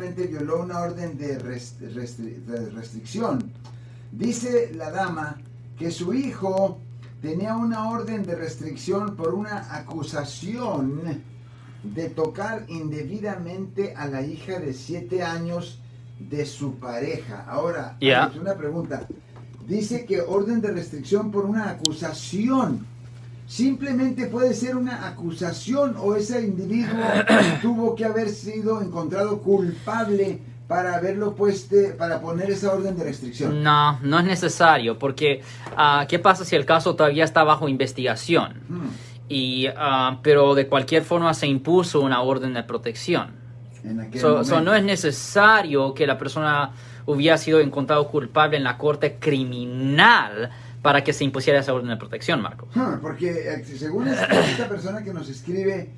violó una orden de, rest- restri- de restricción. Dice la dama que su hijo tenía una orden de restricción por una acusación de tocar indebidamente a la hija de 7 años de su pareja. Ahora, una pregunta. Dice que orden de restricción por una acusación. Simplemente puede ser una acusación o ese individuo tuvo que haber sido encontrado culpable para haberlo puesto, para poner esa orden de restricción. No, no es necesario, porque ah, ¿qué pasa si el caso todavía está bajo investigación? Hmm. Y, ah, pero de cualquier forma se impuso una orden de protección. So, no es necesario que la persona hubiera sido encontrado culpable en la corte criminal para que se impusiera esa orden de protección, Marcos. Ah, Porque eh, según esta, persona que nos escribe,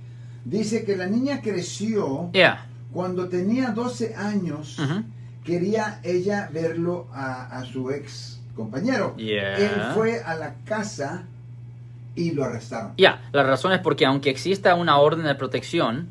dice que la niña creció Yeah. cuando tenía 12 años. Quería ella verlo a, a su ex compañero. Yeah. Él fue a la casa y lo arrestaron. Ya, la razón es porque aunque exista una orden de protección,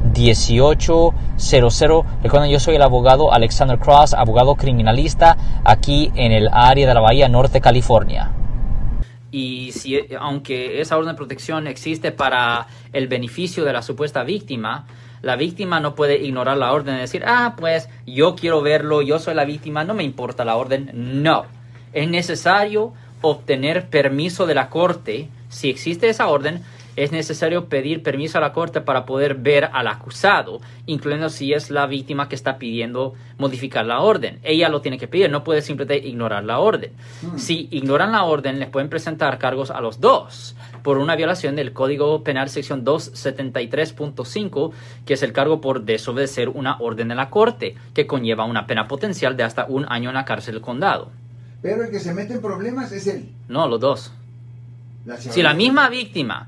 1-800-530-1800. Recuerden, yo soy el abogado Alexander Cross, abogado criminalista aquí en el área de la Bahía Norte, California. y si aunque esa orden de protección existe para el beneficio de la supuesta víctima, la víctima no puede ignorar la orden y decir, ah, pues yo quiero verlo, yo soy la víctima, no me importa la orden. No, es necesario obtener permiso de la corte. Si existe esa orden, es necesario pedir permiso a la corte para poder ver al acusado, incluyendo si es la víctima que está pidiendo modificar la orden. Ella lo tiene que pedir, no puede simplemente ignorar la orden. Si ignoran la orden, les pueden presentar cargos a los dos por una violación del Código Penal sección 273.5, que es el cargo por desobedecer una orden de la corte, que conlleva una pena potencial de hasta un año en la cárcel del condado. Pero el que se mete en problemas es él. No, los dos. La Si la misma víctima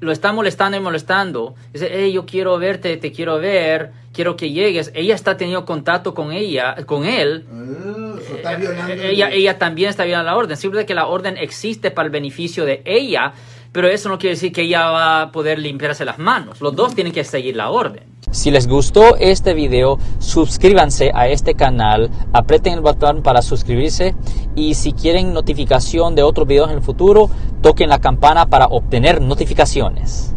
lo está molestando y molestando, dice, hey, yo quiero verte, te quiero ver, quiero que llegues, ella está teniendo contacto con ella, con él, Ah, so está violando el- ella, ella también está violando la orden. Simplemente que la orden existe para el beneficio de ella, pero eso no quiere decir que ella va a poder limpiarse las manos. Los dos tienen que seguir la orden. Si les gustó este video, suscríbanse a este canal, aprieten el botón para suscribirse y si quieren notificación de otros videos en el futuro, toquen la campana para obtener notificaciones.